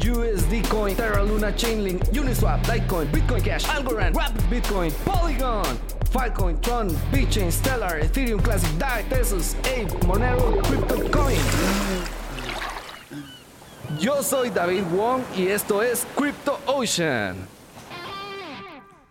USD Coin, Terra Luna, Chainlink, Uniswap, Litecoin, Bitcoin Cash, Algorand, Rapid Bitcoin, Polygon, Filecoin, Tron, BitChain, Stellar, Ethereum Classic, DAI, Tesos, Ape, Monero, CryptoCoin. Yo soy David Wong y esto es Crypto Ocean.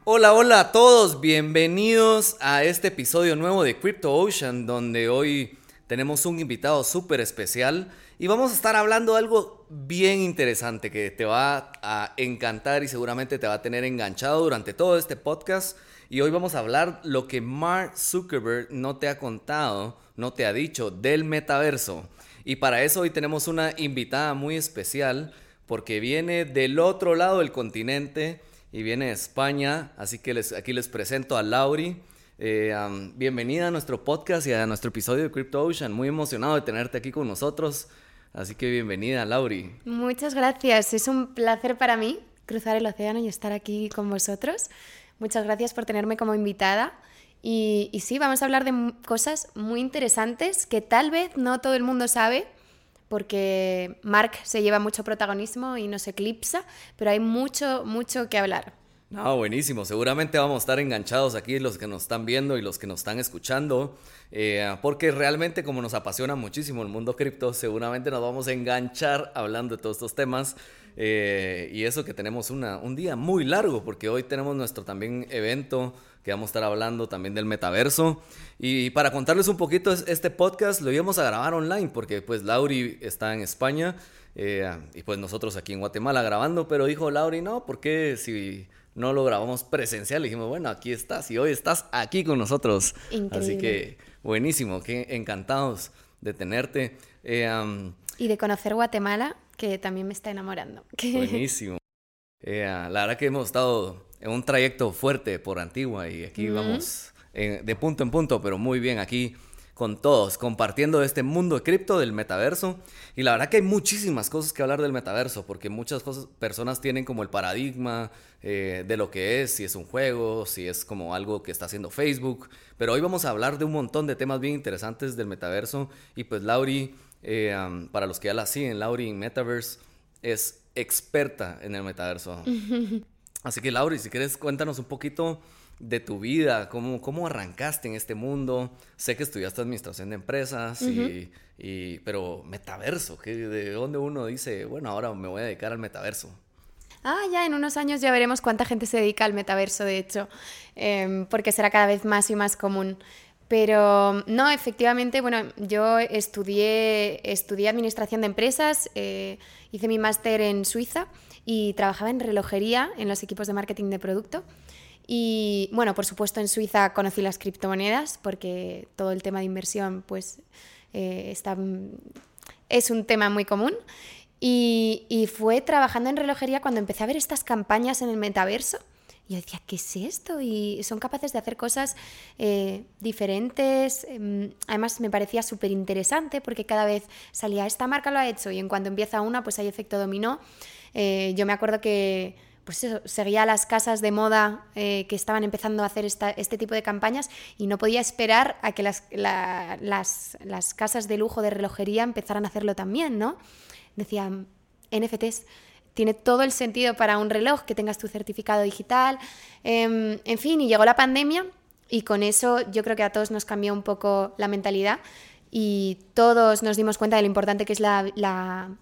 Hola, hola a todos, bienvenidos a este episodio nuevo de Crypto Ocean, donde hoy tenemos un invitado súper especial y vamos a estar hablando de algo bien interesante que te va a encantar y seguramente te va a tener enganchado durante todo este podcast. Y hoy vamos a hablar lo que Mark Zuckerberg no te ha contado, no te ha dicho del metaverso. Y para eso hoy tenemos una invitada muy especial porque viene del otro lado del continente y viene de España. Así que les, aquí les presento a Lauri. Eh, bienvenida a nuestro podcast y a nuestro episodio de Crypto Ocean. Muy emocionado de tenerte aquí con nosotros. Así que bienvenida, Lauri. Muchas gracias. Es un placer para mí cruzar el océano y estar aquí con vosotros. Muchas gracias por tenerme como invitada. Y, y, sí, vamos a hablar de cosas muy interesantes que tal vez no todo el mundo sabe, porque Mark se lleva mucho protagonismo y nos eclipsa, pero hay mucho, mucho que hablar. No, buenísimo. Seguramente vamos a estar enganchados aquí los que nos están viendo y los que nos están escuchando, eh, porque realmente como nos apasiona muchísimo el mundo cripto, seguramente nos vamos a enganchar hablando de todos estos temas. Eh, y eso que tenemos un día muy largo, porque hoy tenemos nuestro también evento que vamos a estar hablando también del metaverso. Y para contarles un poquito, este podcast lo íbamos a grabar online, porque pues Lauri está en España. Eh, y pues nosotros aquí en Guatemala grabando, pero dijo Lauri, no, ¿por qué si no lo grabamos presencial. Dijimos, bueno, aquí estás y hoy estás aquí con nosotros. Así que buenísimo, que encantados de tenerte. Eh, y de conocer Guatemala, que también me está enamorando. Buenísimo. Eh, la verdad que hemos estado en un trayecto fuerte por Antigua y aquí vamos de punto en punto, pero muy bien aquí con todos, compartiendo este mundo de cripto del metaverso. Y la verdad que hay muchísimas cosas que hablar del metaverso, porque muchas cosas, personas tienen como el paradigma eh, de lo que es, si es un juego, si es como algo que está haciendo Facebook. Pero hoy vamos a hablar de un montón de temas bien interesantes del metaverso. Y pues Lauri, eh, para los que ya la siguen, Lauri en Metaverse es experta en el metaverso. Así que Lauri, si quieres, cuéntanos un poquito de tu vida, cómo, cómo arrancaste en este mundo. Sé que estudiaste administración de empresas, y, pero metaverso, ¿de dónde uno dice, bueno, ahora me voy a dedicar al metaverso? Ah, ya en unos años ya veremos cuánta gente se dedica al metaverso, de hecho, em, porque será cada vez más y más común. Pero no, efectivamente, bueno, yo estudié, estudié administración de empresas, eh, hice mi máster en Suiza y trabajaba en relojería en los equipos de marketing de producto. Y bueno, por supuesto en Suiza conocí las criptomonedas porque todo el tema de inversión pues eh, es un tema muy común. Y, fue trabajando en relojería cuando empecé a ver estas campañas en el metaverso. Yo decía, ¿qué es esto? Y son capaces de hacer cosas eh, diferentes. Em, además, me parecía súper interesante porque cada vez salía, esta marca lo ha hecho y en cuanto empieza una, pues hay efecto dominó. Eh, yo me acuerdo que pues eso, seguía las casas de moda eh, que estaban empezando a hacer este tipo de campañas y no podía esperar a que las, las, casas de lujo de relojería empezaran a hacerlo también, ¿no? Decían, NFTs, tiene todo el sentido para un reloj que tengas tu certificado digital, em, en fin, y llegó la pandemia y con eso yo creo que a todos nos cambió un poco la mentalidad y todos nos dimos cuenta de lo importante que es la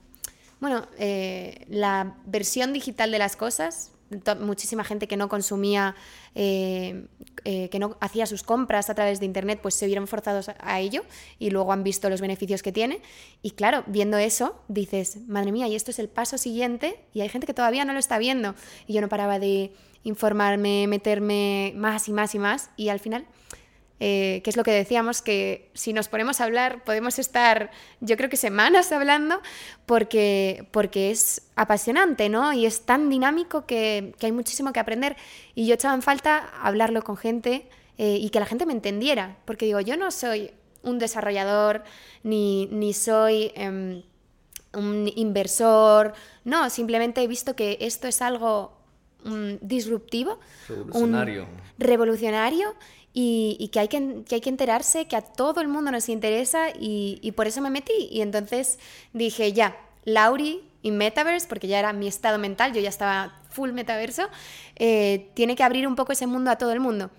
bueno, eh, la versión digital de las cosas, muchísima gente que no consumía, eh, eh, que no hacía sus compras a través de Internet, pues se vieron forzados a ello y luego han visto los beneficios que tiene. Y claro, viendo eso, dices, madre mía, y esto es el paso siguiente y hay gente que todavía no lo está viendo. Y yo no paraba de informarme, meterme más y más y más y al final eh, que es lo que decíamos, que si nos ponemos a hablar podemos estar, yo creo que semanas hablando, porque, porque es apasionante, ¿no? Y es tan dinámico que, hay muchísimo que aprender. Y yo echaba en falta hablarlo con gente eh, y que la gente me entendiera, porque digo, yo no soy un desarrollador, ni, ni soy... Em, un inversor, no, simplemente he visto que esto es algo mm, disruptivo, revolucionario, revolucionario y, que, hay que, hay que enterarse, que a todo el mundo nos interesa y, por eso me metí. Y entonces dije, ya, Lauri y Metaverse, porque ya era mi estado mental, yo ya estaba full metaverso, eh, tiene que abrir un poco ese mundo a todo el mundo.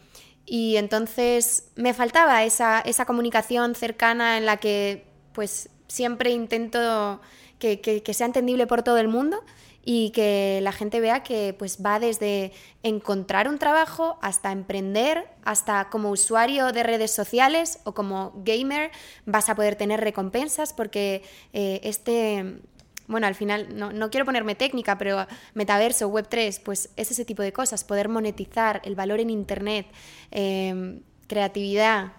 Y entonces me faltaba esa, esa comunicación cercana en la que pues siempre intento que, sea entendible por todo el mundo y que la gente vea que pues va desde encontrar un trabajo hasta emprender, hasta como usuario de redes sociales o como gamer vas a poder tener recompensas porque eh, este, bueno, al final no, quiero ponerme técnica, pero metaverso, Web3, pues es ese tipo de cosas, poder monetizar el valor en Internet, eh, creatividad,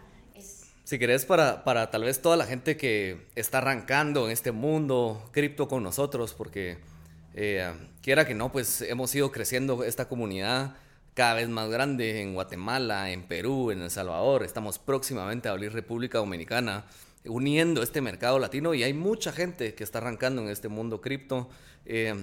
si querés, para, para tal vez toda la gente que está arrancando en este mundo cripto con nosotros, porque eh, quiera que no, pues hemos ido creciendo esta comunidad cada vez más grande en Guatemala, en Perú, en El Salvador. Estamos próximamente a abrir República Dominicana, uniendo este mercado latino y hay mucha gente que está arrancando en este mundo cripto. Eh,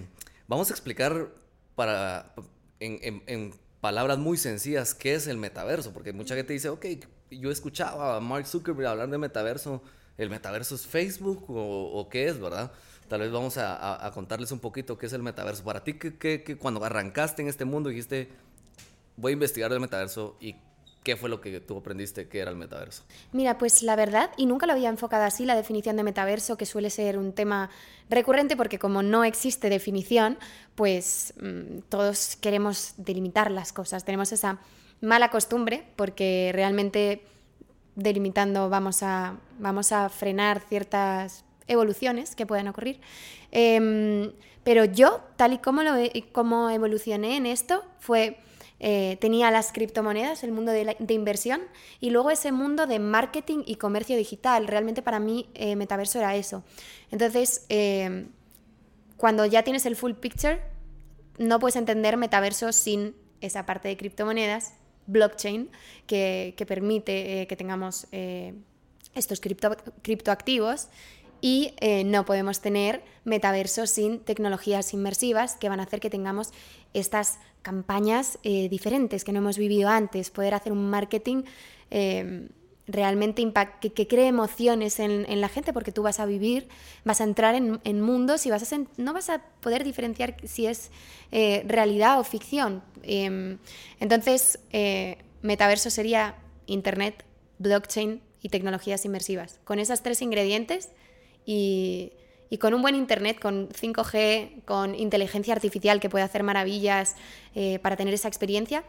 vamos a explicar para, en, palabras muy sencillas qué es el metaverso, porque mucha gente dice, ok, yo escuchaba a Mark Zuckerberg hablar de metaverso. ¿El metaverso es Facebook o, qué es, verdad? Tal vez vamos a, contarles un poquito qué es el metaverso. Para ti, que, cuando arrancaste en este mundo dijiste, voy a investigar el metaverso y qué fue lo que tú aprendiste que era el metaverso? Mira, pues la verdad, y nunca lo había enfocado así, la definición de metaverso, que suele ser un tema recurrente porque como no existe definición, pues mm, todos queremos delimitar las cosas. Tenemos esa mala costumbre, porque realmente delimitando vamos a, vamos a frenar ciertas evoluciones que puedan ocurrir. Em, pero yo, tal y como, lo, como evolucioné en esto, fue... Eh, tenía las criptomonedas, el mundo de, inversión y luego ese mundo de marketing y comercio digital. Realmente para mí eh, metaverso era eso. Entonces, em, cuando ya tienes el full picture, no puedes entender metaverso sin esa parte de criptomonedas blockchain que, permite eh, que tengamos eh, estos cripto, criptoactivos y eh, no podemos tener metaversos sin tecnologías inmersivas que van a hacer que tengamos estas campañas diferentes que no hemos vivido antes, poder hacer un marketing realmente que, que, cree emociones en, la gente, porque tú vas a vivir, vas a entrar en, mundos y vas a no vas a poder diferenciar si es eh, realidad o ficción. Em, entonces, eh, metaverso sería Internet, blockchain y tecnologías inmersivas. Con esos tres ingredientes y, y con un buen Internet, con 5G, con inteligencia artificial que puede hacer maravillas eh, para tener esa experiencia,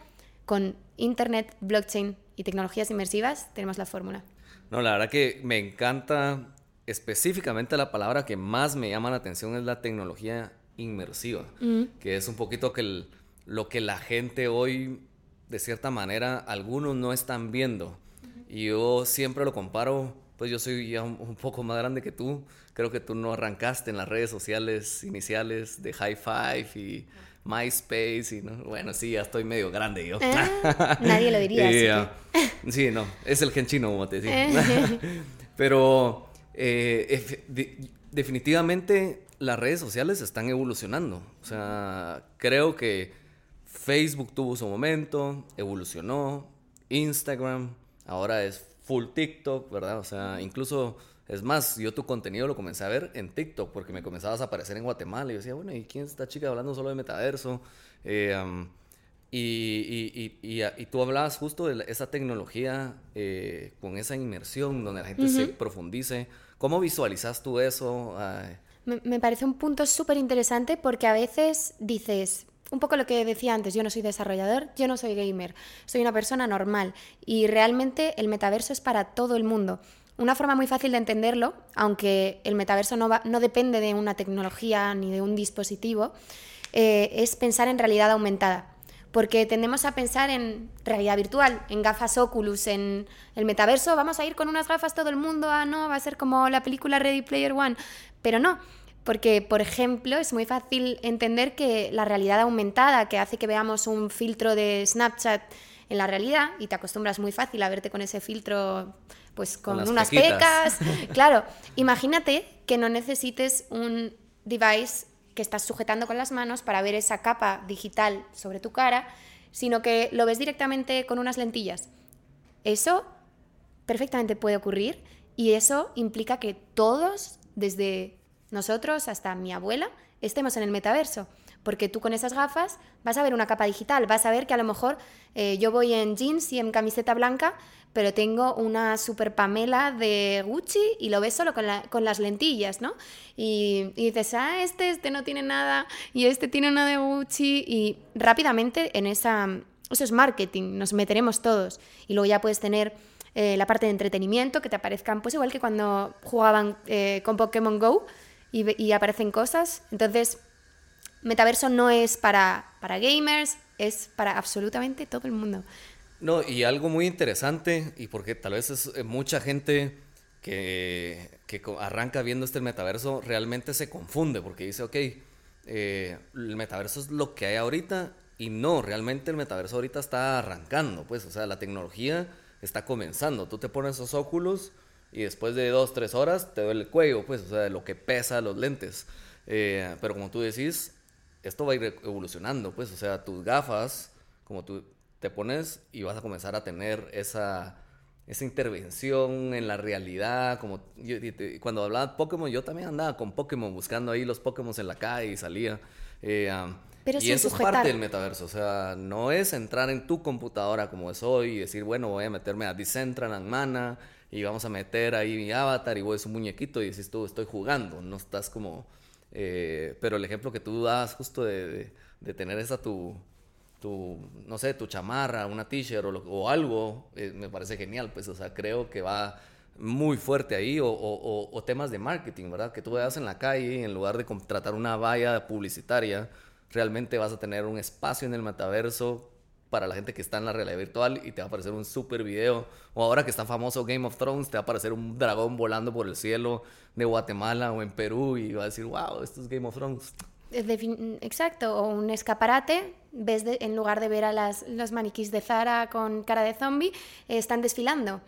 con Internet, blockchain y tecnologías inmersivas, tenemos la fórmula. No, la verdad que me encanta específicamente la palabra que más me llama la atención es la tecnología inmersiva, mm. que es un poquito que lo que la gente hoy, de cierta manera, algunos no están viendo. Y yo siempre lo comparo, pues yo soy ya un, poco más grande que tú, creo que tú no arrancaste en las redes sociales iniciales de High Five y... MySpace y no, bueno, sí, ya estoy medio grande yo. Ah, nadie lo diría. Sí, no, es el gen chino, como te decía. Pero eh, definitivamente las redes sociales están evolucionando. O sea, creo que Facebook tuvo su momento, evolucionó, Instagram, ahora es full TikTok, ¿verdad? O sea, incluso es más, yo tu contenido lo comencé a ver en TikTok porque me comenzabas a aparecer en Guatemala y yo decía, bueno, ¿y quién es esta chica hablando solo de metaverso? Eh, y, y, y, tú hablabas justo de esa tecnología eh, con esa inmersión donde la gente se profundice. ¿Cómo visualizas tú eso? Me, me, parece un punto súper interesante porque a veces dices, un poco lo que decía antes, yo no soy desarrollador, yo no soy gamer, soy una persona normal y realmente el metaverso es para todo el mundo. Una forma muy fácil de entenderlo, aunque el metaverso no, no depende de una tecnología ni de un dispositivo, eh, es pensar en realidad aumentada. porque tendemos a pensar en realidad virtual, en gafas Oculus, en el metaverso, vamos a ir con unas gafas todo el mundo, ah, no, va a ser como la película Ready Player One, pero no. Porque, por ejemplo, es muy fácil entender que la realidad aumentada, que hace que veamos un filtro de Snapchat en la realidad, y te acostumbras muy fácil a verte con ese filtro, pues con, unas pecas. claro, imagínate que no necesites un device que estás sujetando con las manos para ver esa capa digital sobre tu cara, sino que lo ves directamente con unas lentillas. Eso perfectamente puede ocurrir y eso implica que todos, desde nosotros hasta mi abuela, estemos en el metaverso. Porque tú con esas gafas vas a ver una capa digital, vas a ver que a lo mejor eh, yo voy en jeans y en camiseta blanca, pero tengo una super Pamela de Gucci y lo ves solo con, las lentillas, ¿no? Y, dices, ah, este, este no tiene nada y este tiene una de Gucci y rápidamente en esa... Eso es marketing, nos meteremos todos. Y luego ya puedes tener eh, la parte de entretenimiento, que te aparezcan, pues igual que cuando jugaban eh, con Pokémon Go y, y, aparecen cosas. Entonces, metaverso no es para, para gamers, es para absolutamente todo el mundo. No, y algo muy interesante, y porque tal vez es eh, mucha gente que, que arranca viendo este metaverso realmente se confunde, porque dice, ok, eh, el metaverso es lo que hay ahorita, y no, realmente el metaverso ahorita está arrancando, pues, o sea, la tecnología está comenzando. Tú te pones esos óculos y después de dos, tres horas te duele el cuello, pues, o sea, de lo que pesa los lentes. Eh, pero como tú decís, esto va a ir evolucionando, pues, o sea, tus gafas, como tú te pones y vas a comenzar a tener esa, esa intervención en la realidad. Como cuando hablaba de Pokémon, yo también andaba con Pokémon, buscando ahí los Pokémon en la calle y salía. Eh, Pero y eso es parte del metaverso, o sea, no es entrar en tu computadora como es hoy y decir, bueno, voy a meterme a Decentraland Mana y vamos a meter ahí mi avatar y voy a un muñequito y dices tú, estoy jugando, no estás como... Eh, pero el ejemplo que tú das justo de, tener esa tu, tu, no sé, tu chamarra, una t-shirt o, algo, eh, me parece genial, pues, o sea, creo que va muy fuerte ahí, o, o, temas de marketing, ¿verdad? Que tú veas en la calle, en lugar de contratar una valla publicitaria, realmente vas a tener un espacio en el metaverso para la gente que está en la realidad virtual y te va a aparecer un super video. O ahora que está famoso Game of Thrones, te va a aparecer un dragón volando por el cielo de Guatemala o en Perú y va a decir, wow, esto es Game of Thrones. Exacto, o un escaparate, ves en lugar de ver a las, los maniquís de Zara con cara de zombie, están desfilando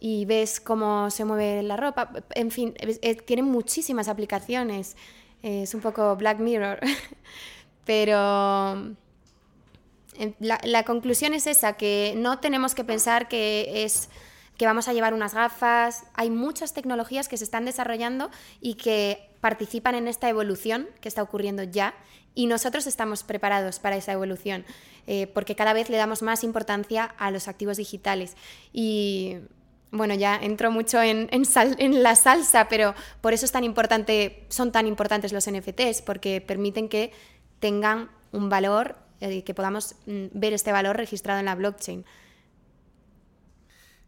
y ves cómo se mueve la ropa. En fin, tiene muchísimas aplicaciones. Es un poco Black Mirror. Pero la, conclusión es esa, que no tenemos que pensar que es que vamos a llevar unas gafas. Hay muchas tecnologías que se están desarrollando y que participan en esta evolución que está ocurriendo ya y nosotros estamos preparados para esa evolución eh, porque cada vez le damos más importancia a los activos digitales y bueno, ya entro mucho en, en, la salsa, pero por eso es tan importante, son tan importantes los NFTs, porque permiten que tengan un valor, eh, que podamos mm, ver este valor registrado en la blockchain.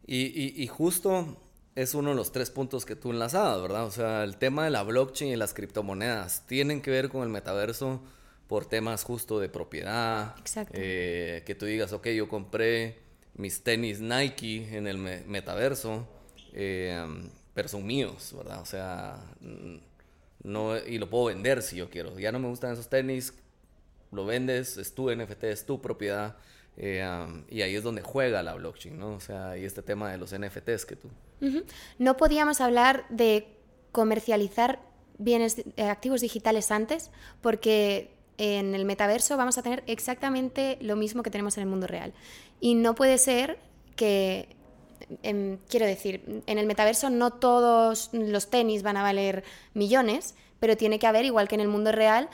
Y, y justo es uno de los tres puntos que tú enlazabas, ¿verdad? O sea, el tema de la blockchain y las criptomonedas tienen que ver con el metaverso por temas justo de propiedad. Exacto. Eh, que tú digas, ok, yo compré mis tenis Nike en el metaverso, eh, pero son míos, ¿verdad? O sea, no, y lo puedo vender si yo quiero. Ya no me gustan esos tenis, lo vendes, es tu NFT, es tu propiedad. Eh, y ahí es donde juega la blockchain, ¿no? O sea, y este tema de los NFTs que tú... No podíamos hablar de comercializar bienes eh, activos digitales antes porque en el metaverso vamos a tener exactamente lo mismo que tenemos en el mundo real. Y no puede ser que, em, quiero decir, en el metaverso no todos los tenis van a valer millones, pero tiene que haber, igual que en el mundo real,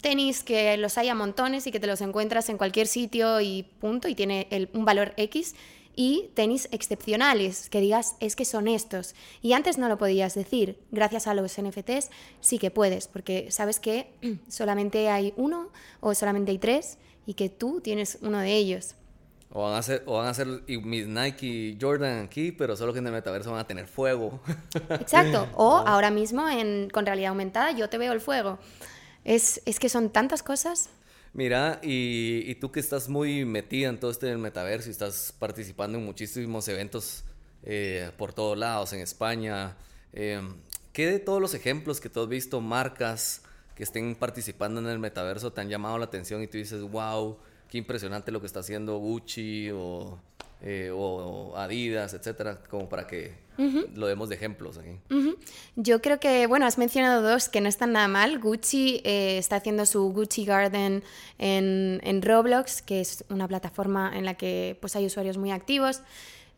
tenis que los hay a montones y que te los encuentras en cualquier sitio y punto, y tiene un valor X y tenis excepcionales, que digas es que son estos. Y antes no lo podías decir, gracias a los NFTs sí que puedes, porque sabes que solamente hay uno o solamente hay tres y que tú tienes uno de ellos. O van a ser, o van a ser mis Nike Jordan aquí, pero solo que en el metaverso van a tener fuego. Exacto. O ahora mismo en, con realidad aumentada yo te veo el fuego. Es, es que son tantas cosas. Mira, y, tú que estás muy metida en todo este metaverso y estás participando en muchísimos eventos eh, por todos lados, en España, eh, ¿qué de todos los ejemplos que tú has visto, marcas que estén participando en el metaverso, te han llamado la atención y tú dices, wow, qué impresionante lo que está haciendo Gucci o eh, o, Adidas, etcétera, como para que lo demos de ejemplos aquí. Yo creo que, bueno, has mencionado dos que no están nada mal. Gucci eh, está haciendo su Gucci Garden en, en, Roblox, que es una plataforma en la que pues, hay usuarios muy activos.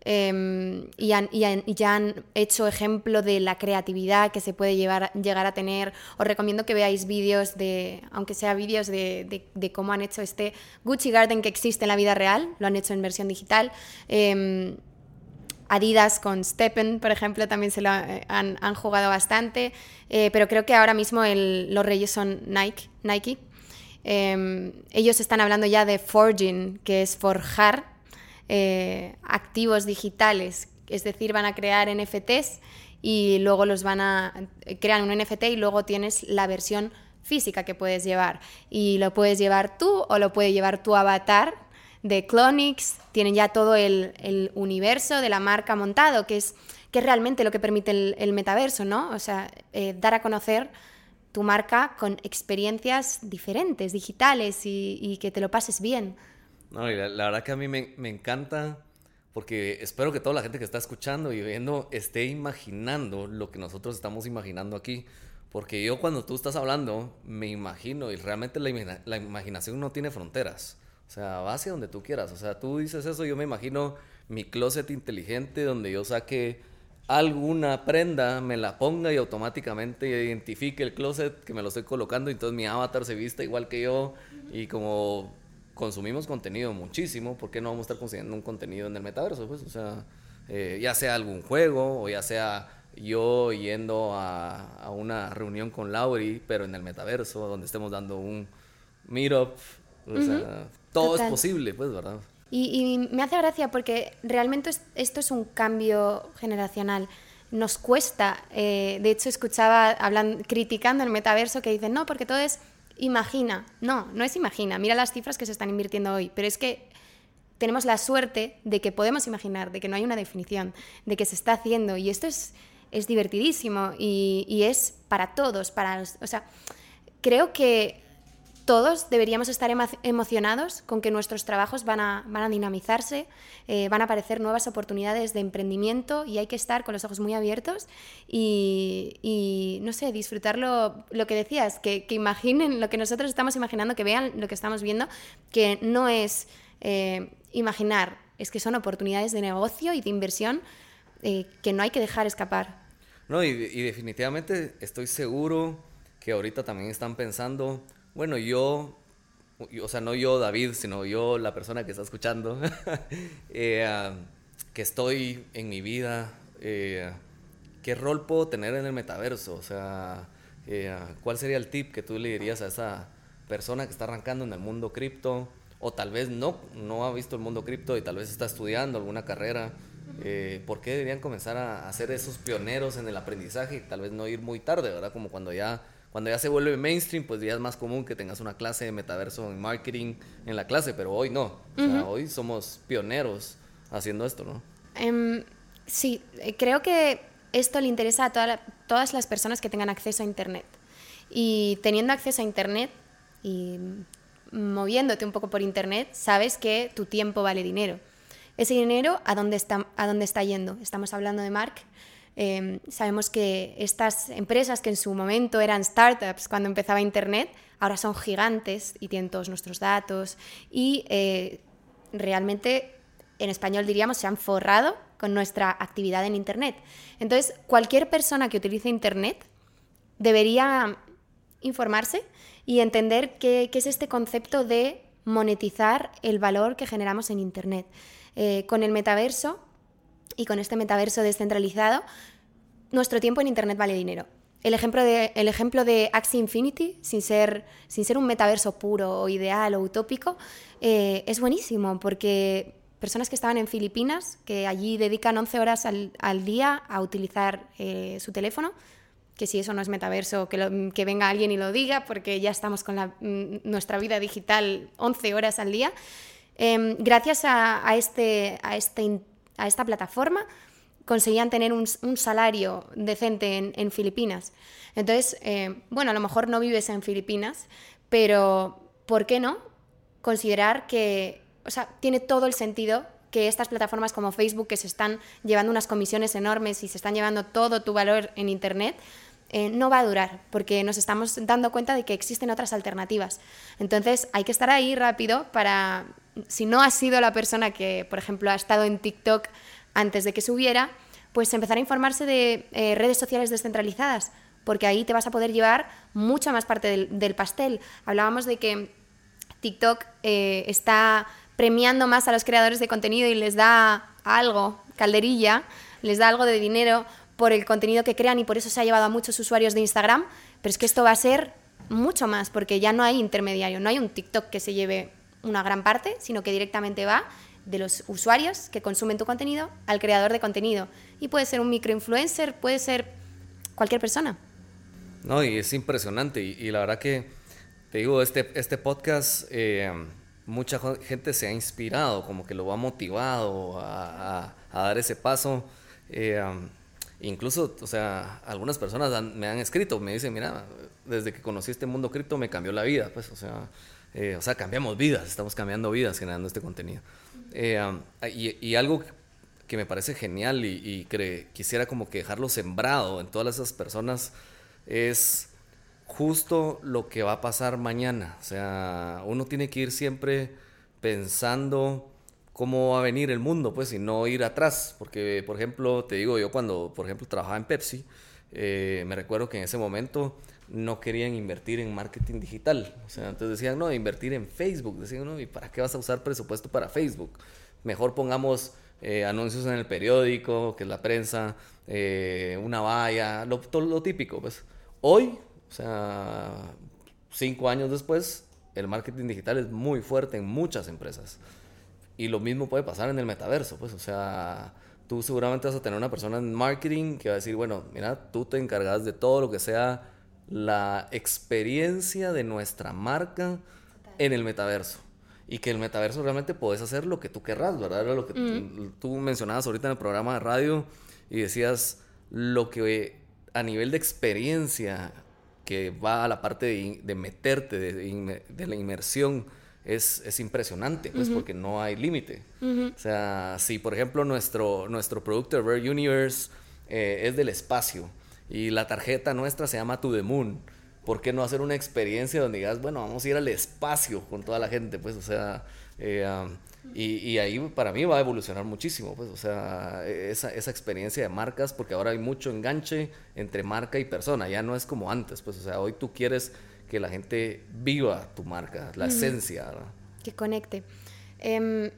Em, y, ya han hecho ejemplo de la creatividad que se puede llegar a tener. Os recomiendo que veáis vídeos de, aunque sea vídeos de, cómo han hecho este Gucci Garden que existe en la vida real, lo han hecho en versión digital. Em, Adidas con Steppen, por ejemplo, también se lo eh, han, jugado bastante, eh, pero creo que ahora mismo los reyes son Nike. Nike. Em, ellos están hablando ya de forging, que es forjar eh, activos digitales, es decir, van a crear NFTs y luego los van a crear un NFT y luego tienes la versión física que puedes llevar y lo puedes llevar tú o lo puede llevar tu avatar de Clonix, tienen ya todo el, universo de la marca montado, que es, que realmente lo que permite el, metaverso, ¿no? O sea, eh, dar a conocer tu marca con experiencias diferentes, digitales y que te lo pases bien. No, y la, verdad que a mí me, me, encanta porque espero que toda la gente que está escuchando y viendo esté imaginando lo que nosotros estamos imaginando aquí. Porque yo cuando tú estás hablando, me imagino, y realmente la, la imaginación no tiene fronteras. O sea, va hacia donde tú quieras. O sea, tú dices eso, yo me imagino mi closet inteligente donde yo saque alguna prenda, me la ponga y automáticamente identifique el closet que me lo estoy colocando y entonces mi avatar se vista igual que yo y como consumimos contenido muchísimo, ¿por qué no vamos a estar consumiendo un contenido en el metaverso? Pues, o sea, eh, ya sea algún juego o ya sea yo yendo a, una reunión con Lauri, pero en el metaverso, donde estemos dando un meetup, o sea, todo es posible, pues, ¿verdad? Y, me hace gracia porque realmente esto es un cambio generacional. Nos cuesta, eh, de hecho escuchaba hablando, criticando el metaverso que dicen, no, porque todo es imagina. No, no es imagina. Mira las cifras que se están invirtiendo hoy. Pero es que tenemos la suerte de que podemos imaginar, de que no hay una definición, de que se está haciendo. Y esto es, es divertidísimo y, es para todos. Para, o sea, creo que todos deberíamos estar emocionados con que nuestros trabajos van a, van a dinamizarse, eh, van a aparecer nuevas oportunidades de emprendimiento y hay que estar con los ojos muy abiertos y, no sé, disfrutarlo, lo que decías, que, imaginen lo que nosotros estamos imaginando, que vean lo que estamos viendo, que no es eh, imaginar, es que son oportunidades de negocio y de inversión eh, que no hay que dejar escapar. No, y definitivamente estoy seguro que ahorita también están pensando bueno, yo, o sea, no yo David, sino yo la persona que está escuchando, eh, que estoy en mi vida, eh, ¿qué rol puedo tener en el metaverso? O sea, eh, ¿cuál sería el tip que tú le dirías a esa persona que está arrancando en el mundo cripto? O tal vez no, no ha visto el mundo cripto y tal vez está estudiando alguna carrera. ¿Por qué deberían comenzar a, a ser esos pioneros en el aprendizaje y tal vez no ir muy tarde, ¿verdad? Como cuando ya cuando ya se vuelve mainstream, pues ya es más común que tengas una clase de metaverso en marketing en la clase, pero hoy no. O sea, hoy somos pioneros haciendo esto, ¿no? Em, sí, eh, creo que esto le interesa a todas las personas que tengan acceso a Internet. Y teniendo acceso a Internet y moviéndote un poco por Internet, sabes que tu tiempo vale dinero. Ese dinero, ¿a dónde está, a dónde está yendo? Estamos hablando de Mark Em, sabemos que estas empresas que en su momento eran startups cuando empezaba Internet, ahora son gigantes y tienen todos nuestros datos y eh, realmente en español diríamos se han forrado con nuestra actividad en Internet. Entonces, cualquier persona que utilice Internet debería informarse y entender qué, es este concepto de monetizar el valor que generamos en Internet. Eh, con el metaverso y con este metaverso descentralizado, nuestro tiempo en Internet vale dinero. El ejemplo de, el ejemplo de Axie Infinity, sin ser, sin ser un metaverso puro o ideal o utópico, eh, es buenísimo porque personas que estaban en Filipinas, que allí dedican 11 horas al, día a utilizar eh, su teléfono, que si eso no es metaverso, que, que venga alguien y lo diga, porque ya estamos con la, mm, nuestra vida digital 11 horas al día. Em, gracias a, este, a, este, a esta plataforma conseguían tener un, salario decente en, Filipinas. Entonces, eh, bueno, a lo mejor no vives en Filipinas, pero ¿por qué no considerar que, o sea, tiene todo el sentido que estas plataformas como Facebook, que se están llevando unas comisiones enormes y se están llevando todo tu valor en Internet, eh, no va a durar, porque nos estamos dando cuenta de que existen otras alternativas. Entonces hay que estar ahí rápido para, si no has sido la persona que, por ejemplo, ha estado en TikTok antes de que subiera, pues empezar a informarse de eh, redes sociales descentralizadas, porque ahí te vas a poder llevar mucha más parte del, pastel. Hablábamos de que TikTok eh, está premiando más a los creadores de contenido y les da algo, calderilla, les da algo de dinero por el contenido que crean y por eso se ha llevado a muchos usuarios de Instagram, pero es que esto va a ser mucho más porque ya no hay intermediario, no hay un TikTok que se lleve una gran parte, sino que directamente va de los usuarios que consumen tu contenido al creador de contenido. Y puede ser un microinfluencer, puede ser cualquier persona. No, y es impresionante. Y, la verdad que, te digo, este, este podcast, eh, mucha gente se ha inspirado, como que lo ha motivado a, dar ese paso. Eh, Incluso, o sea, algunas personas me han escrito, me dicen, mira, desde que conocí este mundo cripto me cambió la vida, pues, o sea, eh, o sea, cambiamos vidas, estamos cambiando vidas generando este contenido. Eh, y, algo que me parece genial y, y quisiera como que dejarlo sembrado en todas esas personas es justo lo que va a pasar mañana. O sea, uno tiene que ir siempre pensando cómo va a venir el mundo, pues, y no ir atrás. Porque, por ejemplo, te digo, yo cuando, por ejemplo, trabajaba en Pepsi, eh, me recuerdo que en ese momento no querían invertir en marketing digital. O sea, entonces decían, no, invertir en Facebook. Decían, no, ¿y para qué vas a usar presupuesto para Facebook? Mejor pongamos eh, anuncios en el periódico, que es la prensa, eh, una valla, lo, lo típico, pues. Hoy, o sea, cinco años después, el marketing digital es muy fuerte en muchas empresas. Y lo mismo puede pasar en el metaverso, pues, o sea, tú seguramente vas a tener una persona en marketing que va a decir, bueno, mira, tú te encargas de todo lo que sea la experiencia de nuestra marca en el metaverso. Y que el metaverso realmente puedes hacer lo que tú querrás, ¿verdad? Era lo que tú, mencionabas ahorita en el programa de radio y decías lo que a nivel de experiencia que va a la parte de, meterte, de la inmersión es, es impresionante, pues, porque no hay límite. O sea, si por ejemplo nuestro, nuestro producto Rare Universe eh, es del espacio y la tarjeta nuestra se llama To The Moon, ¿por qué no hacer una experiencia donde digas, bueno, vamos a ir al espacio con toda la gente? Pues, o sea, eh, y, y, ahí para mí va a evolucionar muchísimo, pues, o sea, esa, esa experiencia de marcas, porque ahora hay mucho enganche entre marca y persona, ya no es como antes, pues, o sea, hoy tú quieres que la gente viva tu marca, la esencia. Que conecte. Em,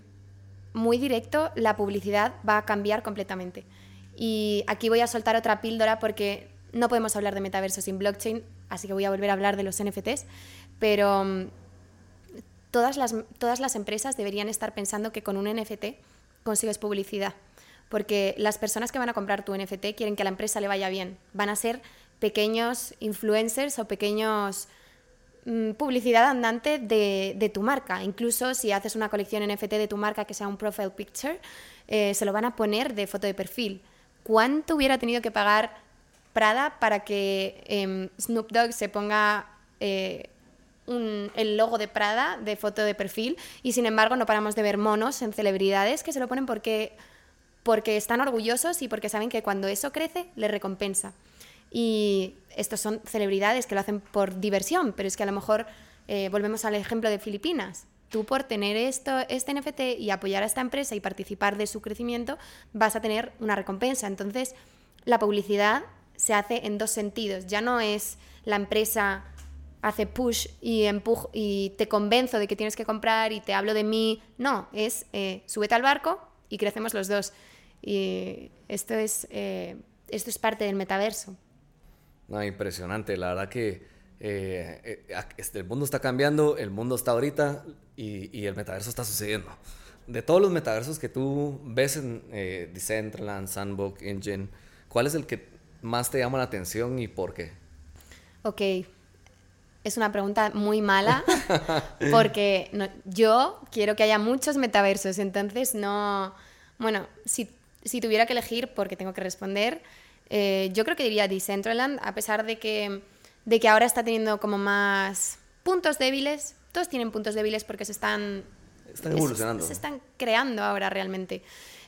muy directo, la publicidad va a cambiar completamente. Y aquí voy a soltar otra píldora porque no podemos hablar de metaverso sin blockchain, así que voy a volver a hablar de los NFTs, pero mm, todas las, todas las empresas deberían estar pensando que con un NFT consigues publicidad, porque las personas que van a comprar tu NFT quieren que a la empresa le vaya bien, van a ser pequeños influencers o pequeños Mm, publicidad andante de, tu marca. Incluso si haces una colección NFT de tu marca que sea un profile picture, eh, se lo van a poner de foto de perfil. ¿Cuánto hubiera tenido que pagar Prada para que em, Snoop Dogg se ponga eh, el logo de Prada de foto de perfil? Y sin embargo no paramos de ver monos en celebridades que se lo ponen porque, porque están orgullosos y porque saben que cuando eso crece, les recompensa. Y estos son celebridades que lo hacen por diversión, pero es que a lo mejor eh, volvemos al ejemplo de Filipinas. Tú por tener esto, este NFT y apoyar a esta empresa y participar de su crecimiento, vas a tener una recompensa. Entonces, la publicidad se hace en dos sentidos. Ya no es la empresa hace push y empujo y te convenzo de que tienes que comprar y te hablo de mí. No, es eh, súbete al barco y crecemos los dos. Y esto es, eh, esto es parte del metaverso. Impresionante. La verdad que eh, eh, este, el mundo está cambiando, el mundo está ahorita y, el metaverso está sucediendo. De todos los metaversos que tú ves en eh, Decentraland, Sandbox, Engine, ¿cuál es el que más te llama la atención y por qué? Ok, es una pregunta muy mala porque yo quiero que haya muchos metaversos, entonces no, bueno, si, si tuviera que elegir, porque tengo que responder, eh, yo creo que diría Decentraland, a pesar de que, de que ahora está teniendo como más puntos débiles, todos tienen puntos débiles porque se están... Están evolucionando. Se, están creando ahora realmente.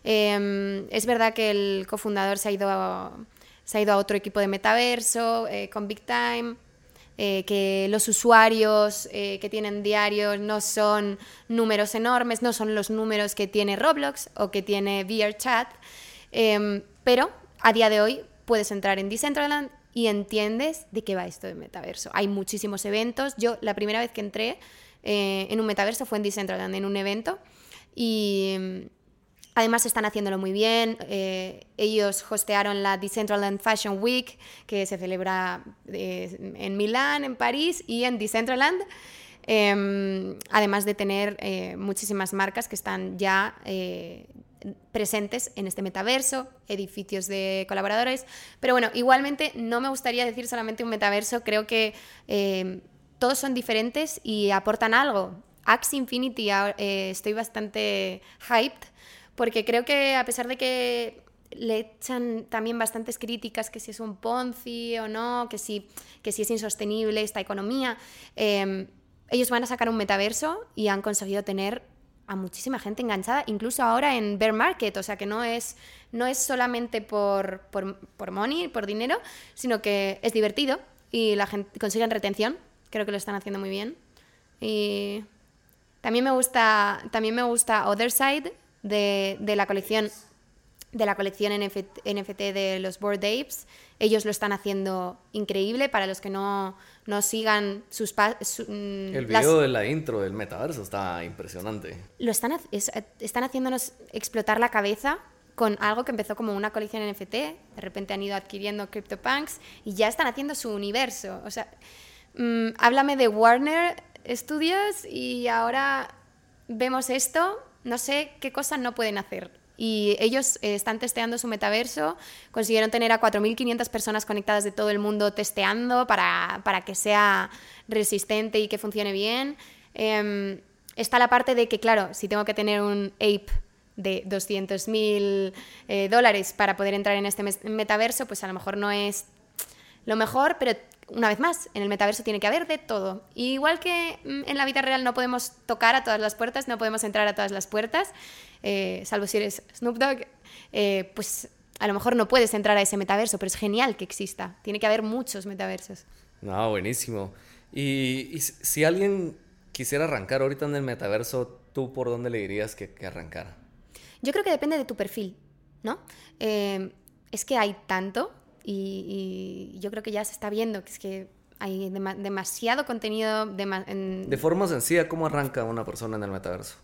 Em, es verdad que el cofundador se ha ido a, se ha ido a otro equipo de metaverso, eh, con Big Time, eh, que los usuarios eh, que tienen diarios no son números enormes, no son los números que tiene Roblox o que tiene VRChat, em, pero a día de hoy puedes entrar en Decentraland y entiendes de qué va esto de metaverso. Hay muchísimos eventos. Yo la primera vez que entré en un metaverso fue en Decentraland, en un evento, y Además están haciéndolo muy bien. Eh, ellos hostearon la Decentraland Fashion Week, que se celebra eh, en Milán, en París y en Decentraland. Em, además de tener eh, muchísimas marcas que están ya presentes en este metaverso, edificios de colaboradores. Pero bueno, igualmente no me gustaría decir solamente un metaverso, creo que em, todos son diferentes y aportan algo. Axe Infinity, estoy bastante hyped porque creo que a pesar de que le echan también bastantes críticas que si es un Ponzi o no, que si, que si es insostenible esta economía, em, ellos van a sacar un metaverso y han conseguido tener a muchísima gente enganchada, incluso ahora en bear market, o sea que no es, no es solamente por, por, por money, por dinero, sino que es divertido y la gente consiguen retención, creo que lo están haciendo muy bien. Y también me gusta, también me gusta Other Side, de, de la colección de la colección NFT de los Board Apes. Ellos lo están haciendo increíble. Para los que no, no sigan sus pasos. Mm, El video de la intro del metaverso está impresionante. Lo están, están haciéndonos explotar la cabeza con algo que empezó como una colección NFT. De repente han ido adquiriendo CryptoPunks y ya están haciendo su universo. O sea, mm, háblame de Warner Studios y ahora vemos esto no sé qué cosas no pueden hacer. Y ellos eh, están testeando su metaverso, consiguieron tener a 4.500 personas conectadas de todo el mundo testeando para, que sea resistente y que funcione bien. Em, está la parte de que, claro, si tengo que tener un ape de 200.000 eh, dólares para poder entrar en este metaverso, pues a lo mejor no es lo mejor, pero una vez más, en el metaverso tiene que haber de todo. igual que mm, en la vida real no podemos tocar a todas las puertas, no podemos entrar a todas las puertas, eh, salvo si eres Snoop Dogg, eh, pues a lo mejor no puedes entrar a ese metaverso, pero es genial que exista. Tiene que haber muchos metaversos. No, buenísimo. Y, si alguien quisiera arrancar ahorita en el metaverso, ¿tú por dónde le dirías que, que arrancara? Yo creo que depende de tu perfil, ¿no? Eh, es que hay tanto y, yo creo que ya se está viendo que es que hay demasiado contenido. De forma sencilla, ¿cómo arranca una persona en el metaverso?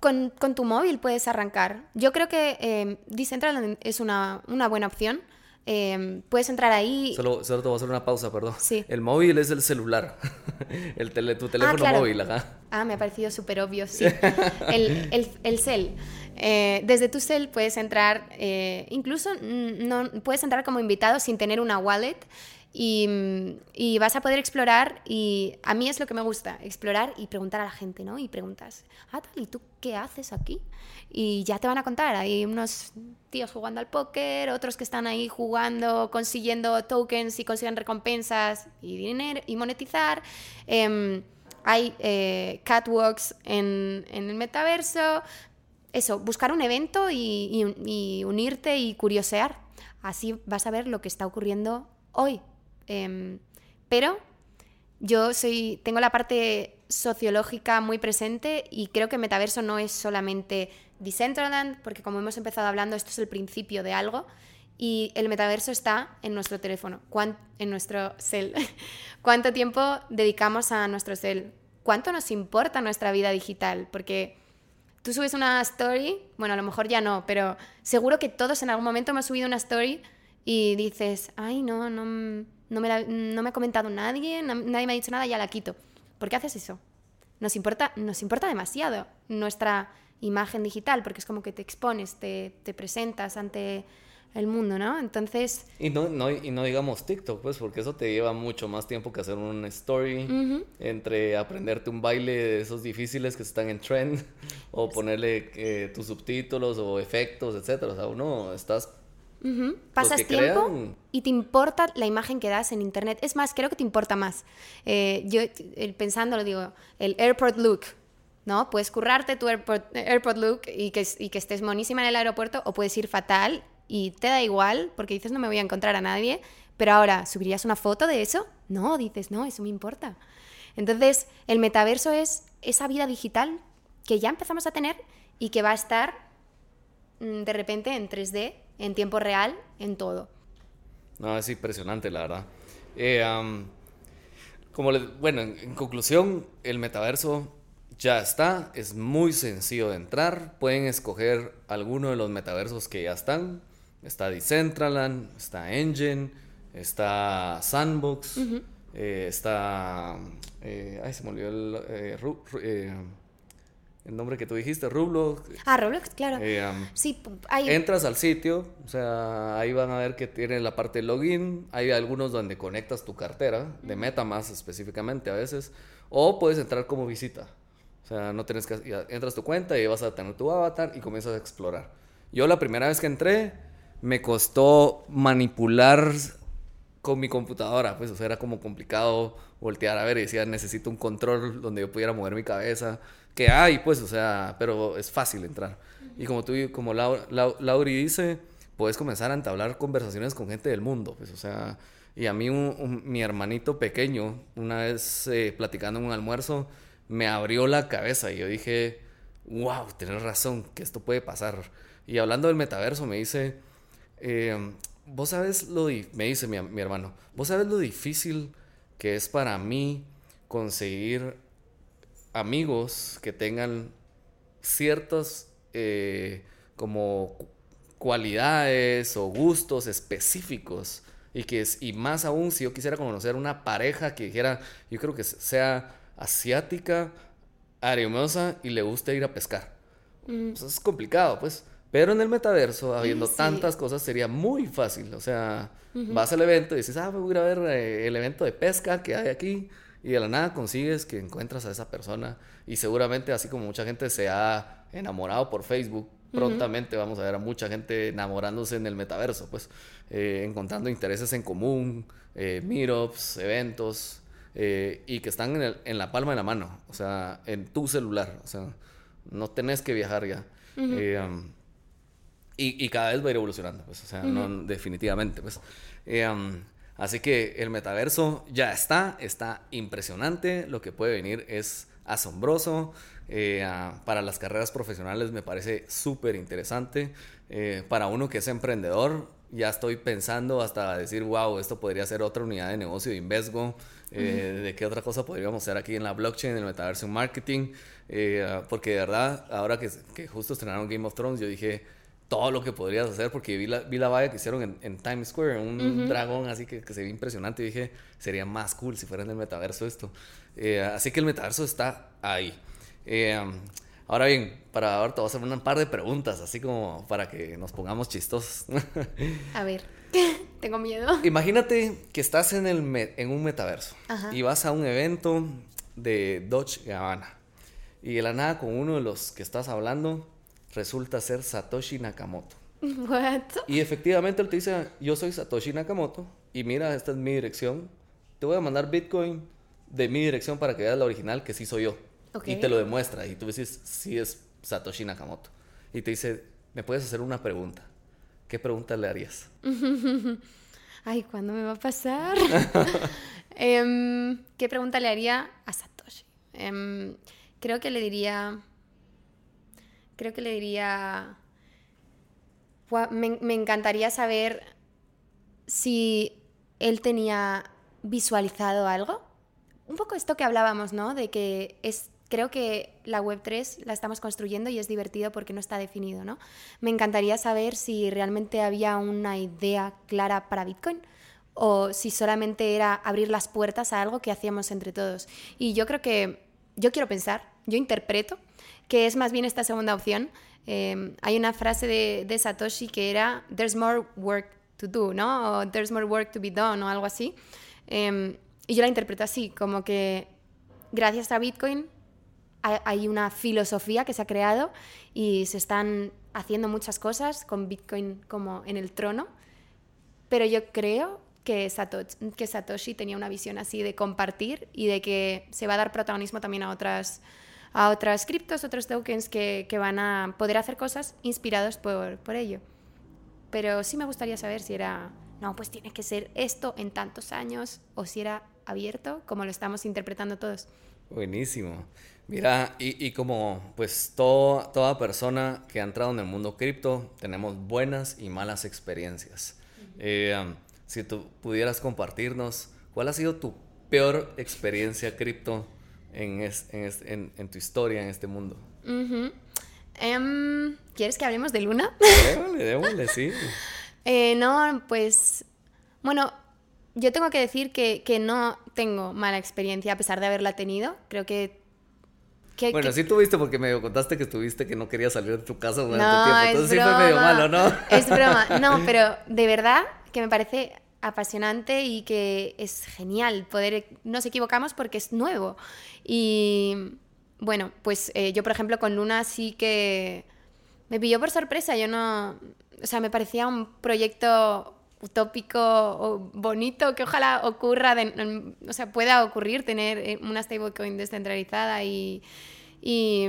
Con, con tu móvil puedes arrancar. Yo creo que eh, Decentraland es una, una buena opción. Eh, puedes entrar ahí. Solo, solo te voy a hacer una pausa, perdón. Sí. El móvil es el celular. el tele, tu teléfono ah, móvil, ajá. Ah, me ha parecido súper obvio, sí. el, el, el cel. Eh, desde tu cel puedes entrar, eh, incluso no, puedes entrar como invitado sin tener una wallet y, y, vas a poder explorar y a mí es lo que me gusta, explorar y preguntar a la gente, ¿no? Y preguntas, ah, tal, ¿y tú qué haces aquí? Y ya te van a contar, hay unos tíos jugando al póker, otros que están ahí jugando, consiguiendo tokens y consiguen recompensas y dinero y monetizar. Em, hay eh, catwalks en, en, el metaverso, eso, buscar un evento y, unirte y curiosear. Así vas a ver lo que está ocurriendo hoy. Em, pero yo soy, tengo la parte sociológica muy presente y creo que metaverso no es solamente Decentraland, porque como hemos empezado hablando, esto es el principio de algo y el metaverso está en nuestro teléfono, en nuestro cel. ¿Cuánto tiempo dedicamos a nuestro cel? ¿Cuánto nos importa nuestra vida digital? Porque tú subes una story, bueno, a lo mejor ya no, pero seguro que todos en algún momento hemos subido una story y dices, ay, no, no, no, me, no me ha comentado nadie, nadie me ha dicho nada, ya la quito. ¿Por qué haces eso? Nos importa, nos importa demasiado nuestra imagen digital, porque es como que te expones, te, te presentas ante el mundo, ¿no? Entonces... Y no, no, y no digamos TikTok, pues, porque eso te lleva mucho más tiempo que hacer un story, entre aprenderte un baile de esos difíciles que están en trend, o ponerle eh, tus subtítulos o efectos, etcétera. O sea, uno estás... Pasas tiempo y te importa la imagen que das en internet. Es más, creo que te importa más. Eh, yo, pensando, lo digo, el airport look, ¿no? Puedes currarte tu airport, airport look y que, y que estés monísima en el aeropuerto o puedes ir fatal y te da igual porque dices no me voy a encontrar a nadie, pero ahora, ¿subirías una foto de eso? No, dices, no, eso me importa. Entonces, el metaverso es esa vida digital que ya empezamos a tener y que va a estar mm, de repente en 3D, en tiempo real, en todo. No, es impresionante, la verdad. Eh, como bueno, en conclusión, el metaverso ya está, es muy sencillo de entrar. Pueden escoger alguno de los metaversos que ya están. Está Decentraland, está Engine, está Sandbox, eh, está... Eh, ay, se me olvidó el, el nombre que tú dijiste, Roblox. Ah, Roblox, claro. sí, Entras al sitio, o sea, ahí van a ver que tiene la parte de login. Hay algunos donde conectas tu cartera, de MetaMask específicamente a veces, o puedes entrar como visita. O sea, no tienes que... Entras tu cuenta y vas a tener tu avatar y comienzas a explorar. Yo la primera vez que entré me costó manipular con mi computadora, pues, o sea, era como complicado voltear a ver y decía, necesito un control donde yo pudiera mover mi cabeza, que hay, pues, o sea, pero es fácil entrar. Y como tú, como Lauri dice, puedes comenzar a entablar conversaciones con gente del mundo, pues, o sea, y a mí mi hermanito pequeño, una vez eh, platicando en un almuerzo, me abrió la cabeza y yo dije, wow, tienes razón, que esto puede pasar. Y hablando del metaverso, me dice, eh, vos sabes lo, me dice mi, mi, hermano, vos sabes lo difícil que es para mí conseguir amigos que tengan ciertas eh, como cualidades o gustos específicos y que es, y más aún si yo quisiera conocer una pareja que dijera yo creo que sea asiática arenosa y le guste ir a pescar mm. Eso es complicado pues pero en el metaverso, habiendo tantas cosas, sería muy fácil. O sea, vas al evento y dices, ah, voy a ir a ver eh, el evento de pesca que hay aquí. Y de la nada consigues que encuentras a esa persona. Y seguramente, así como mucha gente se ha enamorado por Facebook, prontamente vamos a ver a mucha gente enamorándose en el metaverso, pues eh, encontrando intereses en común, eh, meetups, eventos, y que están en, el, en, la palma de la mano, o sea, en tu celular. O sea, no tenés que viajar ya. Y, cada vez va a ir evolucionando, pues, o sea, no, definitivamente, pues. Eh, así que el metaverso ya está, está impresionante, lo que puede venir es asombroso. Eh, para las carreras profesionales me parece súper interesante. Eh, para uno que es emprendedor, ya estoy pensando hasta decir, wow, esto podría ser otra unidad de negocio de Invesgo. de qué otra cosa podríamos hacer aquí en la blockchain, en el metaverso marketing. porque de verdad, ahora que, que justo estrenaron Game of Thrones, yo dije todo lo que podrías hacer, porque vi la, vi la valla que hicieron en, Times Square, un dragón así que, se ve impresionante, y dije, sería más cool si fuera en el metaverso esto. Eh, así que el metaverso está ahí. Eh, ahora bien, para ahora te voy a hacer un par de preguntas, así como para que nos pongamos chistosos. a ver, tengo miedo. Imagínate que estás en, el en un metaverso y vas a un evento de Dodge Gabbana y de la nada con uno de los que estás hablando resulta ser Satoshi Nakamoto. What? Y efectivamente él te dice, yo soy Satoshi Nakamoto y mira, esta es mi dirección. Te voy a mandar Bitcoin de mi dirección para que veas la original que sí soy yo. Y te lo demuestra y tú dices, sí es Satoshi Nakamoto. Y te dice, ¿me puedes hacer una pregunta? ¿Qué pregunta le harías? Ay, ¿cuándo me va a pasar? Em, ¿Qué pregunta le haría a Satoshi? Em, creo que le diría creo que le diría, me, encantaría saber si él tenía visualizado algo. Un poco esto que hablábamos, ¿no? De que es, creo que la Web3 la estamos construyendo y es divertido porque no está definido, ¿no? Me encantaría saber si realmente había una idea clara para Bitcoin o si solamente era abrir las puertas a algo que hacíamos entre todos. Y yo creo que, yo quiero pensar, yo interpreto que es más bien esta segunda opción. Em, hay una frase de, de, Satoshi que era, there's more work to do, ¿no? O there's more work to be done o algo así. Em, y yo la interpreto así, como que gracias a Bitcoin hay una filosofía que se ha creado y se están haciendo muchas cosas con Bitcoin como en el trono, pero yo creo que Satoshi, que Satoshi tenía una visión así de compartir y de que se va a dar protagonismo también a otras a otras criptos, otros tokens que, que van a poder hacer cosas inspirados por, por ello. Pero sí me gustaría saber si era, no, pues tiene que ser esto en tantos años, o si era abierto, como lo estamos interpretando todos. Buenísimo. Mira, y, y como pues toda persona que ha entrado en el mundo cripto, tenemos buenas y malas experiencias. Eh, um, si tú pudieras compartirnos, ¿cuál ha sido tu peor experiencia cripto en, en, en, tu historia en este mundo? Em, ¿Quieres que hablemos de Luna? Démosle, démosle, sí. Eh, no, pues, bueno, yo tengo que decir que, que, no tengo mala experiencia a pesar de haberla tenido. Creo que bueno, sí tuviste porque me contaste que estuviste que no querías salir de tu casa durante no, tiempo. Entonces sí fue medio malo, ¿no? Es broma. No, pero de verdad que me parece apasionante y que es genial poder. Nos equivocamos porque es nuevo. Y bueno, pues eh, yo, por ejemplo, con Luna sí que me pilló por sorpresa. Yo no. O sea, me parecía un proyecto utópico o bonito que ojalá ocurra, o sea, pueda ocurrir tener eh, una stablecoin descentralizada y, y,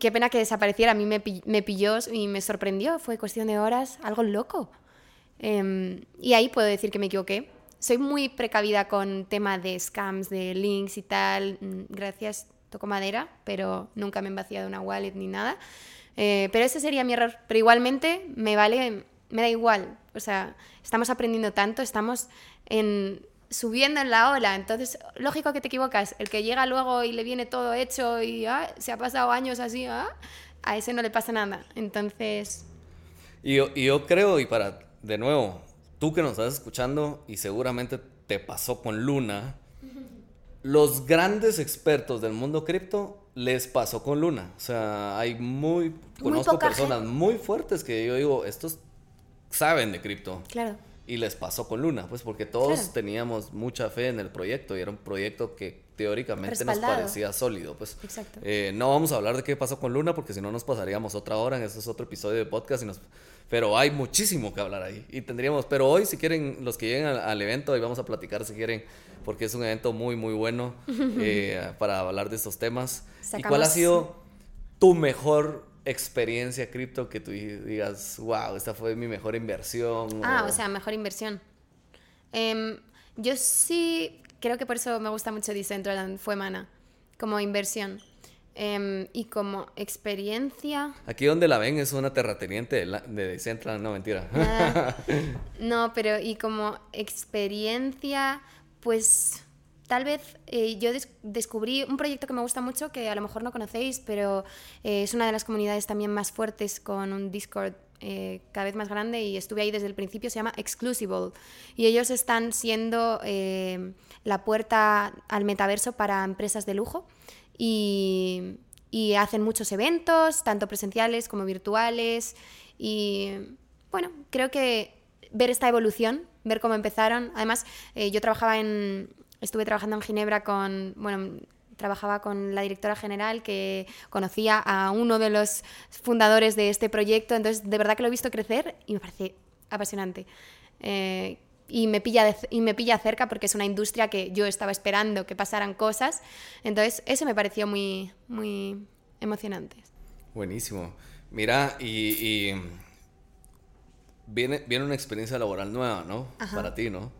qué pena que desapareciera. A mí me, pilló y me sorprendió, fue cuestión de horas, algo loco. Em, y ahí puedo decir que me equivoqué. Soy muy precavida con tema de scams, de links y tal. Mm, gracias, toco madera, pero nunca me he vaciado una wallet ni nada. Eh, pero ese sería mi error. Pero igualmente me vale me da igual. O sea, estamos aprendiendo tanto, estamos en, subiendo en la ola. Entonces, lógico que te equivocas. El que llega luego y le viene todo hecho y ah, se ha pasado años así, ah, a ese no le pasa nada. Entonces... Yo, yo creo, y para, de nuevo, tú que nos estás escuchando y seguramente te pasó con Luna, los grandes expertos del mundo cripto les pasó con Luna. O sea, hay muy, conozco personas muy fuertes que yo digo, estos saben de cripto. Claro. Y les pasó con Luna, pues porque todos teníamos mucha fe en el proyecto y era un proyecto que teóricamente nos parecía sólido. Pues Exacto. Eh, no vamos a hablar de qué pasó con Luna porque si no nos pasaríamos otra hora, en este es otro episodio de podcast y nos... Pero hay muchísimo que hablar ahí y tendríamos, pero hoy si quieren, los que lleguen al, evento, ahí vamos a platicar si quieren, porque es un evento muy, muy bueno eh, para hablar de estos temas. ¿Y cuál ha sido tu mejor experiencia cripto que tú digas, wow, esta fue mi mejor inversión? Ah, o, sea, mejor inversión. Em, yo sí, creo que por eso me gusta mucho Decentraland, fue mana, como inversión. Em, y como experiencia. Aquí donde la ven es una terrateniente de, de Decentraland, no mentira. no, pero y como experiencia, pues tal vez eh, yo descubrí un proyecto que me gusta mucho, que a lo mejor no conocéis, pero eh, es una de las comunidades también más fuertes con un Discord eh, cada vez más grande y estuve ahí desde el principio, se llama Exclusible. Y ellos están siendo la puerta al metaverso para empresas de lujo y, hacen muchos eventos, tanto presenciales como virtuales. Y bueno, creo que ver esta evolución, ver cómo empezaron. Además, yo trabajaba en, estuve trabajando en Ginebra con, bueno, trabajaba con la directora general que conocía a uno de los fundadores de este proyecto, entonces de verdad que lo he visto crecer y me parece apasionante. Eh, y me, pilla y me pilla cerca porque es una industria que yo estaba esperando que pasaran cosas, entonces eso me pareció muy, muy emocionante. Buenísimo. Mira, y, viene, viene una experiencia laboral nueva, ¿no? Para ti, ¿no?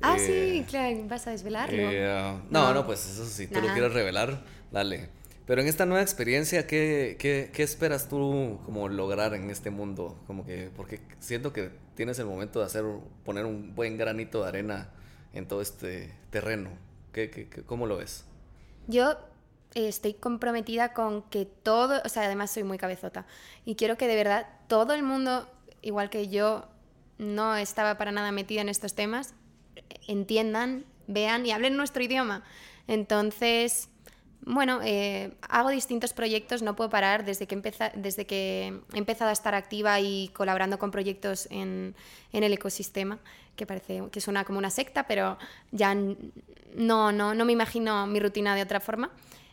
Ah, sí, eh, claro, vas a desvelarlo. Eh, no, no, pues eso si tú lo quieres revelar, dale. Pero en esta nueva experiencia, ¿qué, qué, qué esperas tú como lograr en este mundo? Como que, porque siento que tienes el momento de hacer, poner un buen granito de arena en todo este terreno. ¿Qué, qué, cómo lo ves? Yo estoy comprometida con que todo, o sea, además soy muy cabezota, y quiero que de verdad todo el mundo, igual que yo, no estaba para nada metida en estos temas, entiendan, vean y hablen nuestro idioma. Entonces, bueno, eh, hago distintos proyectos, no puedo parar desde que, empeza, desde que he empezado a estar activa y colaborando con proyectos en, en, el ecosistema, que parece que suena como una secta, pero ya no, no, no me imagino mi rutina de otra forma.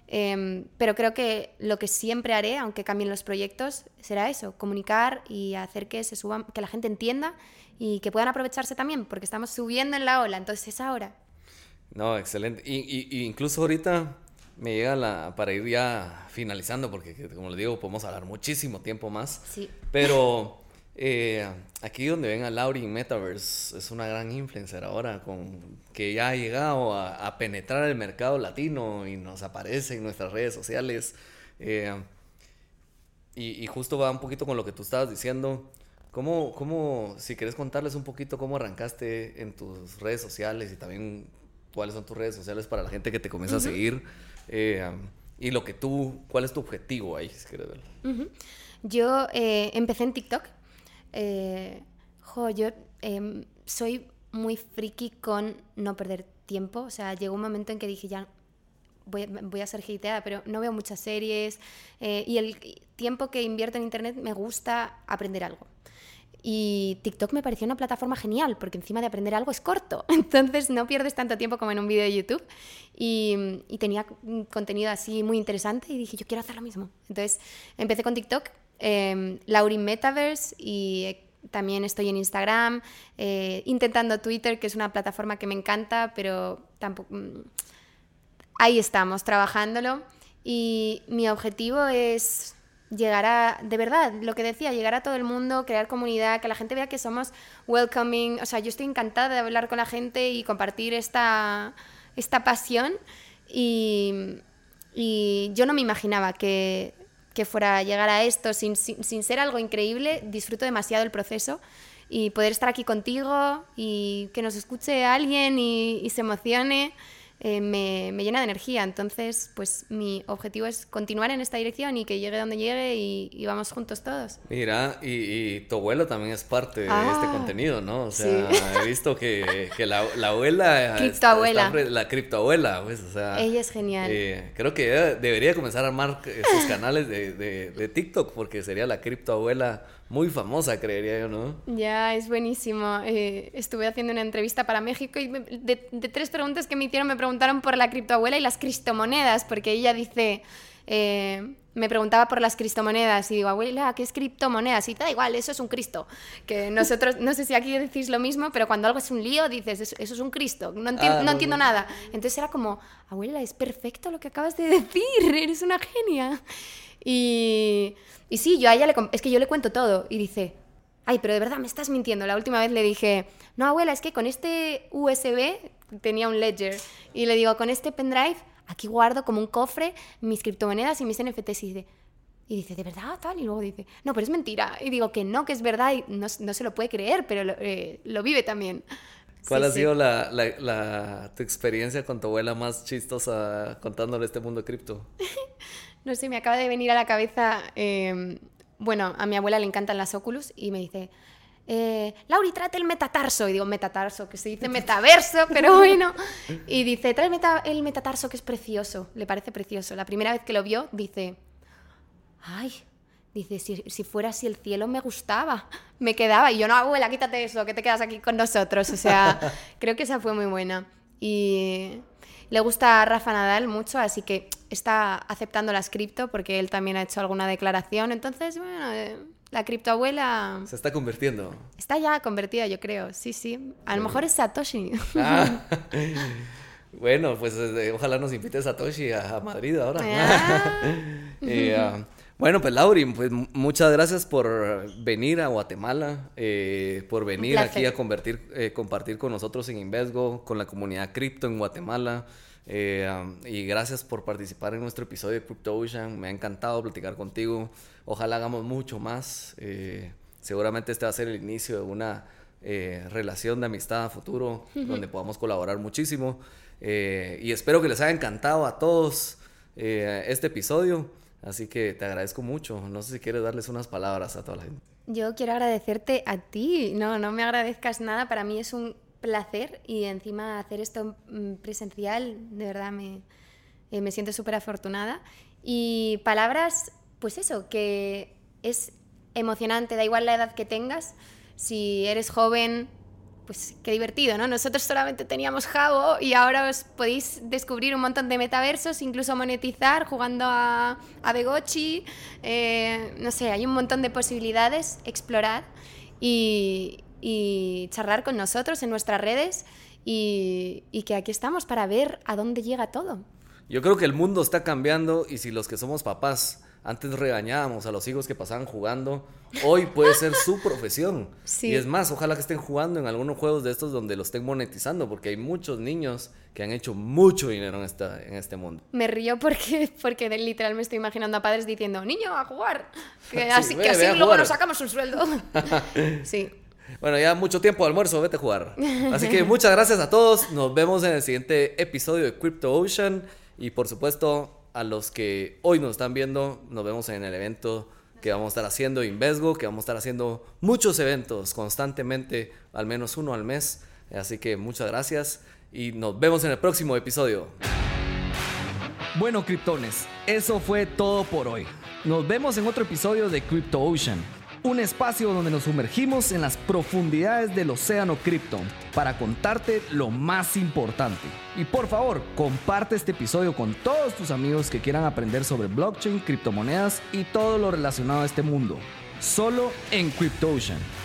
Eh, pero creo que lo que siempre haré, aunque cambien los proyectos, será eso, comunicar y hacer que se que la gente entienda y que puedan aprovecharse también, porque estamos subiendo en la ola, entonces es ahora. No, excelente. Y, incluso ahorita me llega la, para ir ya finalizando, porque como les digo, podemos hablar muchísimo tiempo más. Sí. Pero eh, aquí donde ven a Lauri Metaverse, es una gran influencer ahora, con, que ya ha llegado a, penetrar el mercado latino y nos aparece en nuestras redes sociales. Eh, y, y, justo va un poquito con lo que tú estabas diciendo. ¿Cómo, cómo, si quieres contarles un poquito cómo arrancaste en tus redes sociales y también cuáles son tus redes sociales para la gente que te comienza a seguir eh, y lo que tú, cuál es tu objetivo ahí, si quieres verlo. Yo eh, empecé en TikTok. Eh, jo, yo em, soy muy friki con no perder tiempo. O sea, llegó un momento en que dije ya voy, voy a ser hateada, pero no veo muchas series y el tiempo que invierto en internet me gusta aprender algo. Y TikTok me pareció una plataforma genial, porque encima de aprender algo es corto, entonces no pierdes tanto tiempo como en un vídeo de YouTube. Y, tenía contenido así muy interesante y dije, yo quiero hacer lo mismo. Entonces empecé con TikTok, eh, Metaverse y eh, también estoy en Instagram, eh, intentando Twitter, que es una plataforma que me encanta, pero tampoco... Mm, ahí estamos, trabajándolo. Y mi objetivo es llegar a, de verdad, lo que decía, llegar a todo el mundo, crear comunidad, que la gente vea que somos welcoming. O sea, yo estoy encantada de hablar con la gente y compartir esta, esta pasión. Y, y yo no me imaginaba que, que fuera a llegar a esto sin, sin, ser algo increíble. Disfruto demasiado el proceso y poder estar aquí contigo y que nos escuche alguien y se emocione. Eh, me, me, llena de energía. Entonces, pues mi objetivo es continuar en esta dirección y que llegue donde llegue y, vamos juntos todos. Mira, y, tu abuelo también es parte de este ah, contenido, ¿no? O sea, he visto que, que la, la, abuela... Criptoabuela. la criptoabuela, pues, o sea... Ella es genial. Eh, creo que debería comenzar a armar sus canales de, de, de TikTok porque sería la criptoabuela muy famosa, creería yo, ¿no? Ya, es buenísimo. Eh, estuve haciendo una entrevista para México y de, tres preguntas que me hicieron me preguntaron por la criptoabuela y las criptomonedas, porque ella dice... Eh, me preguntaba por las criptomonedas y digo, abuela, ¿qué es criptomonedas? Y da igual, eso es un Cristo. Que nosotros, no sé si aquí decís lo mismo, pero cuando algo es un lío, dices, eso, es un Cristo, no, ah, no, entiendo nada. Entonces era como, abuela, es perfecto lo que acabas de decir, eres una genia. Y, y sí, yo a ella le, es que yo le cuento todo y dice, ay, pero de verdad me estás mintiendo. La última vez le dije, no, abuela, es que con este USB tenía un ledger y le digo, con este pendrive aquí guardo como un cofre mis criptomonedas y mis NFTs y dice, y dice, ¿de verdad? Tal. Y luego dice, no, pero es mentira. Y digo que no, que es verdad y no, no se lo puede creer, pero lo, eh, lo vive también. ¿Cuál ha sido la, la, tu experiencia con tu abuela más chistosa contándole este mundo cripto? no sé, me acaba de venir a la cabeza, em, bueno, a mi abuela le encantan las Oculus y me dice, eh, Lauri, trate el metatarso. Y digo, metatarso, que se dice metaverso, pero bueno. Y dice, trae el, metatarso que es precioso, le parece precioso. La primera vez que lo vio, dice, ay, dice, si, si, fuera así el cielo me gustaba, me quedaba. Y yo, no, abuela, quítate eso, que te quedas aquí con nosotros. O sea, creo que esa fue muy buena. Y le gusta a Rafa Nadal mucho, así que está aceptando las cripto porque él también ha hecho alguna declaración. Entonces, bueno, eh, la criptoabuela... Se está convirtiendo. Está ya convertida, yo creo. Sí, sí. A lo mejor es Satoshi. Ah. bueno, pues eh, ojalá nos invite Satoshi a, Madrid ahora. Ah. Eh, ah, bueno, pues Lauri, pues muchas gracias por venir a Guatemala, eh, por venir aquí a convertir, eh, compartir con nosotros en Invesgo, con la comunidad cripto en Guatemala. Eh, y gracias por participar en nuestro episodio de Crypto Ocean. Me ha encantado platicar contigo. Ojalá hagamos mucho más. seguramente este va a ser el inicio de una relación de amistad a futuro donde podamos colaborar muchísimo. y espero que les haya encantado a todos este episodio. Así que te agradezco mucho. No sé si quieres darles unas palabras a toda la gente. Yo quiero agradecerte a ti. No, no me agradezcas nada. Para mí es un placer y encima hacer esto mm, presencial, de verdad me, eh, me siento súper afortunada. Y palabras, pues eso, que es emocionante, da igual la edad que tengas, si eres joven, pues qué divertido, ¿no? Nosotros solamente teníamos Jabo y ahora os podéis descubrir un montón de metaversos, incluso monetizar jugando a, a Begochi, eh, no sé, hay un montón de posibilidades, explorar y, charlar con nosotros en nuestras redes y que aquí estamos para ver a dónde llega todo. Yo creo que el mundo está cambiando y si los que somos papás antes regañábamos a los hijos que pasaban jugando, hoy puede ser su profesión. Y es más, ojalá que estén jugando en algunos juegos de estos donde los estén monetizando, porque hay muchos niños que han hecho mucho dinero en, esta, en este mundo. Me río porque, porque literal me estoy imaginando a padres diciendo, niño, a jugar. Que así, que así luego nos sacamos un sueldo. sí. Bueno, ya mucho tiempo de almuerzo, vete a jugar. Así que muchas gracias a todos. Nos vemos en el siguiente episodio de Crypto Ocean. Y por supuesto, a los que hoy nos están viendo, nos vemos en el evento que vamos a estar haciendo Invesgo, que vamos a estar haciendo muchos eventos constantemente, al menos uno al mes. Así que muchas gracias y nos vemos en el próximo episodio. Bueno, criptones, eso fue todo por hoy. Nos vemos en otro episodio de Crypto Ocean un espacio donde nos sumergimos en las profundidades del océano cripto para contarte lo más importante. Y por favor, comparte este episodio con todos tus amigos que quieran aprender sobre blockchain, criptomonedas y todo lo relacionado a este mundo. Solo en CryptoOcean.